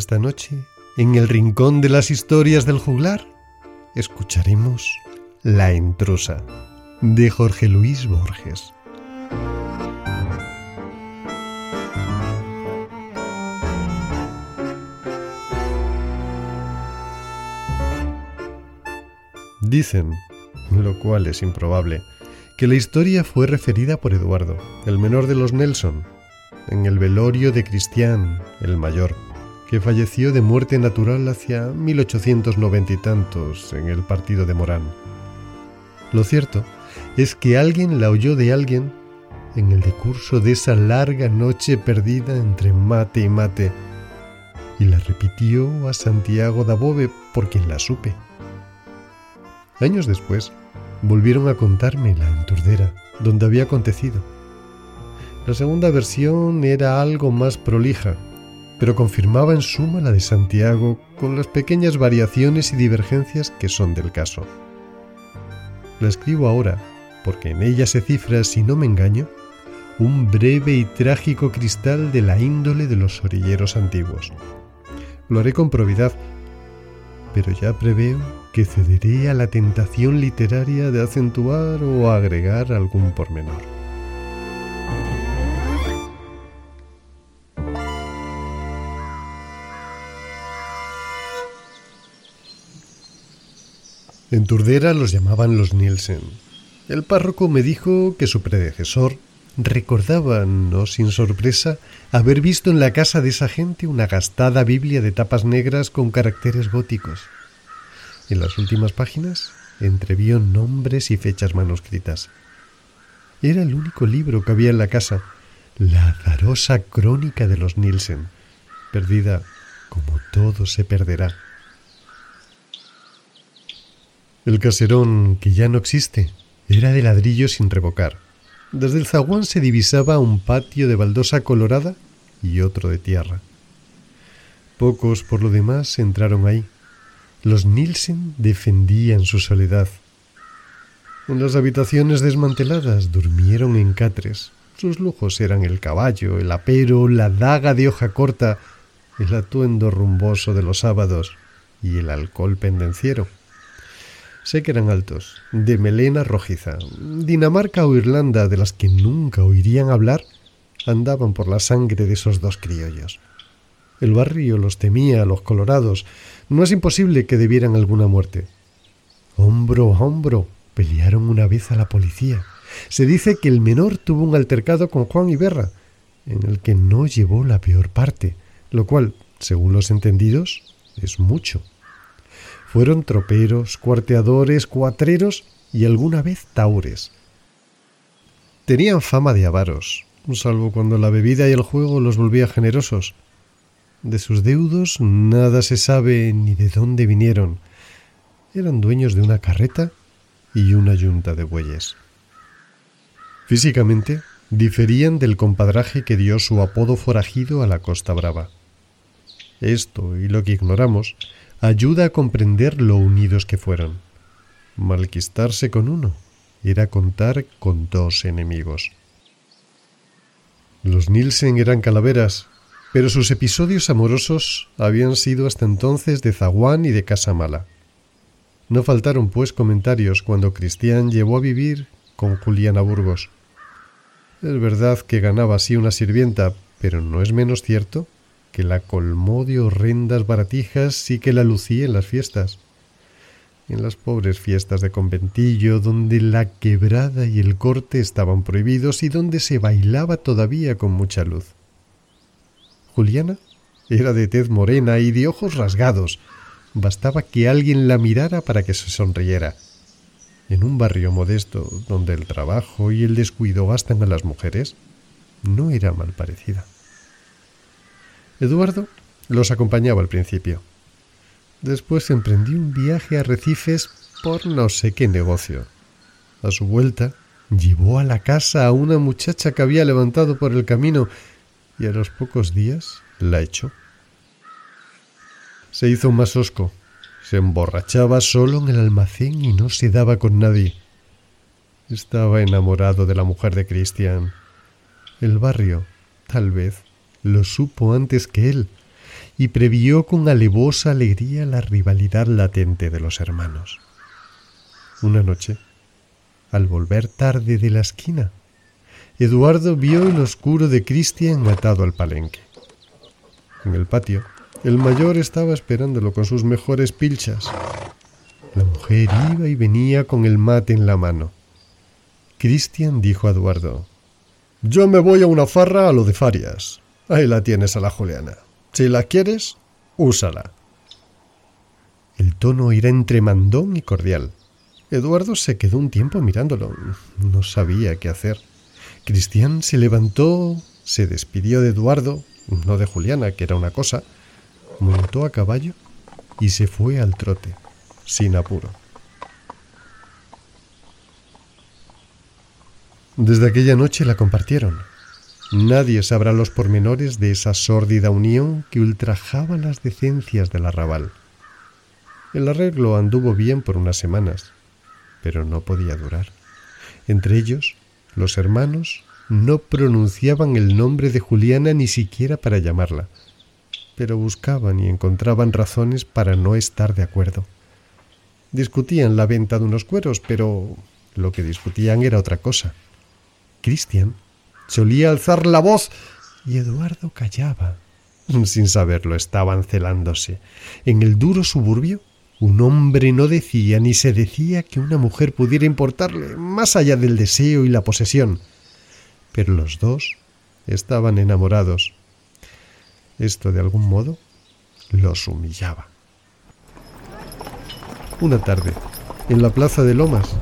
Esta noche, en el rincón de las historias del juglar, escucharemos La intrusa de Jorge Luis Borges. Dicen, lo cual es improbable, que la historia fue referida por Eduardo, el menor de los Nelson, en el velorio de Cristian, el mayor que falleció de muerte natural hacia 1890 y tantos en el partido de Morán. Lo cierto es que alguien la oyó de alguien en el decurso de esa larga noche perdida entre mate y mate, y la repitió a Santiago Dabove por quien la supe. Años después, volvieron a contarme la enturdera, donde había acontecido. La segunda versión era algo más prolija, pero confirmaba en suma la de Santiago con las pequeñas variaciones y divergencias que son del caso. La escribo ahora porque en ella se cifra, si no me engaño, un breve y trágico cristal de la índole de los orilleros antiguos. Lo haré con probidad, pero ya preveo que cederé a la tentación literaria de acentuar o agregar algún pormenor. En Turdera los llamaban los Nielsen. El párroco me dijo que su predecesor recordaba, no sin sorpresa, haber visto en la casa de esa gente una gastada Biblia de tapas negras con caracteres góticos. En las últimas páginas entrevió nombres y fechas manuscritas. Era el único libro que había en la casa, la azarosa crónica de los Nielsen, perdida como todo se perderá. El caserón, que ya no existe, era de ladrillo sin revocar. Desde el zaguán se divisaba un patio de baldosa colorada y otro de tierra. Pocos, por lo demás, entraron ahí. Los Nielsen defendían su soledad. En las habitaciones desmanteladas durmieron en catres. Sus lujos eran el caballo, el apero, la daga de hoja corta, el atuendo rumboso de los sábados y el alcohol pendenciero. Sé que eran altos, de melena rojiza. Dinamarca o Irlanda, de las que nunca oirían hablar, andaban por la sangre de esos dos criollos. El barrio los temía, los colorados. No es imposible que debieran alguna muerte. Hombro a hombro pelearon una vez a la policía. Se dice que el menor tuvo un altercado con Juan Iberra, en el que no llevó la peor parte, lo cual, según los entendidos, es mucho. Fueron troperos, cuarteadores, cuatreros y alguna vez taures. Tenían fama de avaros, salvo cuando la bebida y el juego los volvía generosos. De sus deudos nada se sabe ni de dónde vinieron. Eran dueños de una carreta y una yunta de bueyes. Físicamente, diferían del compadraje que dio su apodo forajido a la Costa Brava. Esto y lo que ignoramos ayuda a comprender lo unidos que fueron. Malquistarse con uno era contar con dos enemigos. Los Nielsen eran calaveras, pero sus episodios amorosos habían sido hasta entonces de zaguán y de casa mala. No faltaron, pues, comentarios cuando Cristian llevó a vivir con Juliana Burgos. Es verdad que ganaba así una sirvienta, pero no es menos cierto que la colmó de horrendas baratijas y que la lucía en las fiestas. En las pobres fiestas de conventillo, donde la quebrada y el corte estaban prohibidos y donde se bailaba todavía con mucha luz. Juliana era de tez morena y de ojos rasgados, bastaba que alguien la mirara para que se sonriera. En un barrio modesto donde el trabajo y el descuido bastan a las mujeres, no era mal parecida. Eduardo los acompañaba al principio. Después emprendió un viaje a Recifes por no sé qué negocio. A su vuelta, llevó a la casa a una muchacha que había levantado por el camino y a los pocos días la echó. Se hizo más osco, se emborrachaba solo en el almacén y no se daba con nadie. Estaba enamorado de la mujer de Cristian. El barrio, tal vez, lo supo antes que él y previó con alevosa alegría la rivalidad latente de los hermanos. Una noche, al volver tarde de la esquina, Eduardo vio el oscuro de Cristian atado al palenque. En el patio, el mayor estaba esperándolo con sus mejores pilchas. La mujer iba y venía con el mate en la mano. Cristian dijo a Eduardo, Yo me voy a una farra a lo de Farias. Ahí la tienes a la Juliana. Si la quieres, úsala. El tono era entre mandón y cordial. Eduardo se quedó un tiempo mirándolo. No sabía qué hacer. Cristian se levantó, se despidió de Eduardo, no de Juliana, que era una cosa, montó a caballo y se fue al trote, sin apuro. Desde aquella noche la compartieron. Nadie sabrá los pormenores de esa sórdida unión que ultrajaba las decencias del arrabal. El arreglo anduvo bien por unas semanas, pero no podía durar. Entre ellos, los hermanos no pronunciaban el nombre de Juliana ni siquiera para llamarla, pero buscaban y encontraban razones para no estar de acuerdo. Discutían la venta de unos cueros, pero lo que discutían era otra cosa. Cristian Solía alzar la voz y Eduardo callaba. Sin saberlo, estaban celándose. En el duro suburbio, un hombre no decía ni se decía que una mujer pudiera importarle, más allá del deseo y la posesión. Pero los dos estaban enamorados. Esto, de algún modo, los humillaba. Una tarde, en la plaza de Lomas,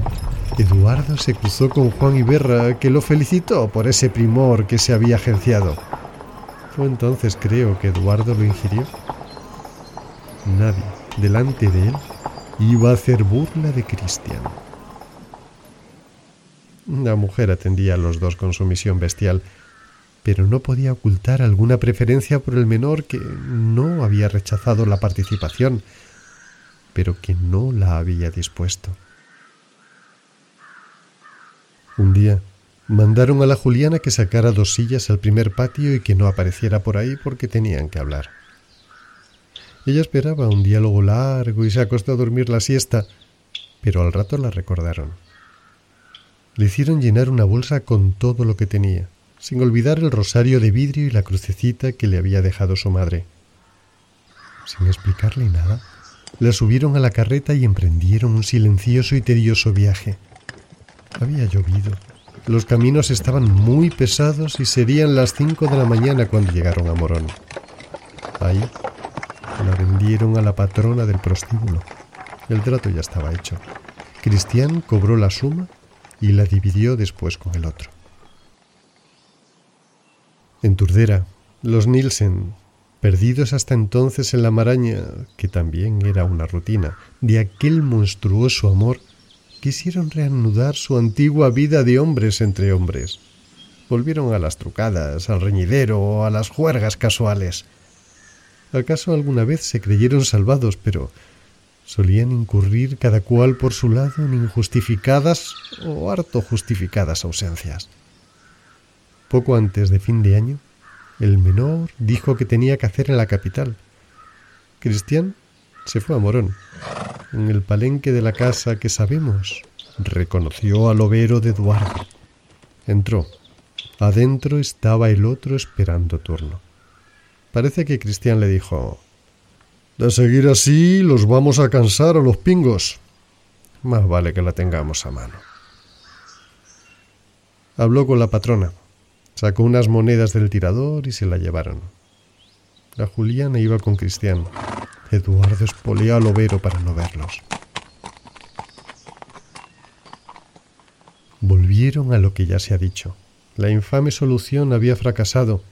Eduardo se cruzó con Juan Iberra, que lo felicitó por ese primor que se había agenciado. Fue entonces, creo, que Eduardo lo ingirió. Nadie, delante de él, iba a hacer burla de Cristian. La mujer atendía a los dos con sumisión bestial, pero no podía ocultar alguna preferencia por el menor que no había rechazado la participación, pero que no la había dispuesto. Un día mandaron a la Juliana que sacara dos sillas al primer patio y que no apareciera por ahí porque tenían que hablar. Ella esperaba un diálogo largo y se acostó a dormir la siesta, pero al rato la recordaron. Le hicieron llenar una bolsa con todo lo que tenía, sin olvidar el rosario de vidrio y la crucecita que le había dejado su madre. Sin explicarle nada, la subieron a la carreta y emprendieron un silencioso y tedioso viaje. Había llovido. Los caminos estaban muy pesados y serían las cinco de la mañana cuando llegaron a Morón. Ahí la vendieron a la patrona del prostíbulo. El trato ya estaba hecho. Cristian cobró la suma y la dividió después con el otro. En Turdera, los Nielsen, perdidos hasta entonces en la maraña, que también era una rutina, de aquel monstruoso amor, quisieron reanudar su antigua vida de hombres entre hombres. Volvieron a las trucadas, al reñidero o a las juergas casuales. ¿Acaso alguna vez se creyeron salvados, pero solían incurrir cada cual por su lado en injustificadas o harto justificadas ausencias? Poco antes de fin de año, el menor dijo que tenía que hacer en la capital. Cristian se fue a Morón en el palenque de la casa que sabemos, reconoció al overo de Eduardo. Entró. Adentro estaba el otro esperando turno. Parece que Cristian le dijo De seguir así los vamos a cansar a los pingos. Más vale que la tengamos a mano. Habló con la patrona, sacó unas monedas del tirador y se la llevaron. La Juliana iba con Cristian Eduardo espoleó al overo para no verlos. Volvieron a lo que ya se ha dicho. La infame solución había fracasado.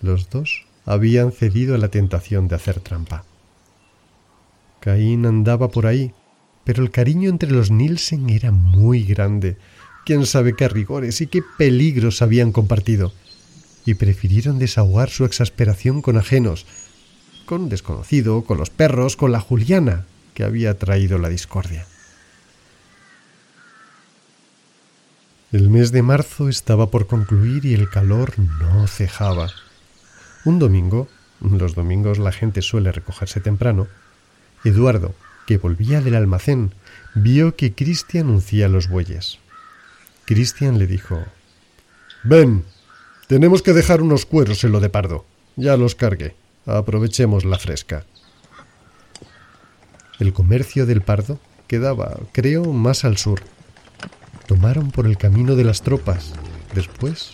Los dos habían cedido a la tentación de hacer trampa. Caín andaba por ahí, pero el cariño entre los Nielsen era muy grande. Quién sabe qué rigores y qué peligros habían compartido. Y prefirieron desahogar su exasperación con ajenos, con desconocido, con los perros, con la Juliana, que había traído la discordia. El mes de marzo estaba por concluir y el calor no cejaba. Un domingo, los domingos la gente suele recogerse temprano, Eduardo, que volvía del almacén, vio que Cristian uncía los bueyes. Cristian le dijo Ven, tenemos que dejar unos cueros en lo de pardo. Ya los cargué. Aprovechemos la fresca. El comercio del Pardo quedaba, creo, más al sur. Tomaron por el camino de las tropas, después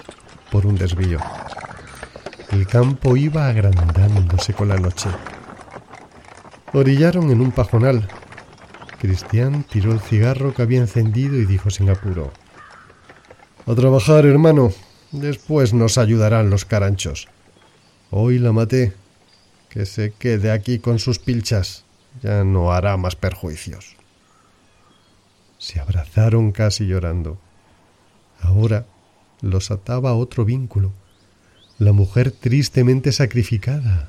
por un desvío. El campo iba agrandándose con la noche. Orillaron en un pajonal. Cristian tiró el cigarro que había encendido y dijo sin apuro: A trabajar, hermano. Después nos ayudarán los caranchos. Hoy la maté, que se quede aquí con sus pilchas. Ya no hará más perjuicios. Se abrazaron casi llorando. Ahora los ataba otro vínculo, la mujer tristemente sacrificada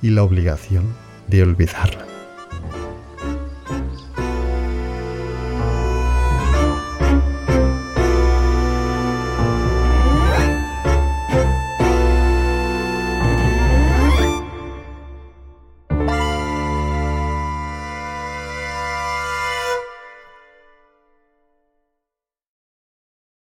y la obligación de olvidarla.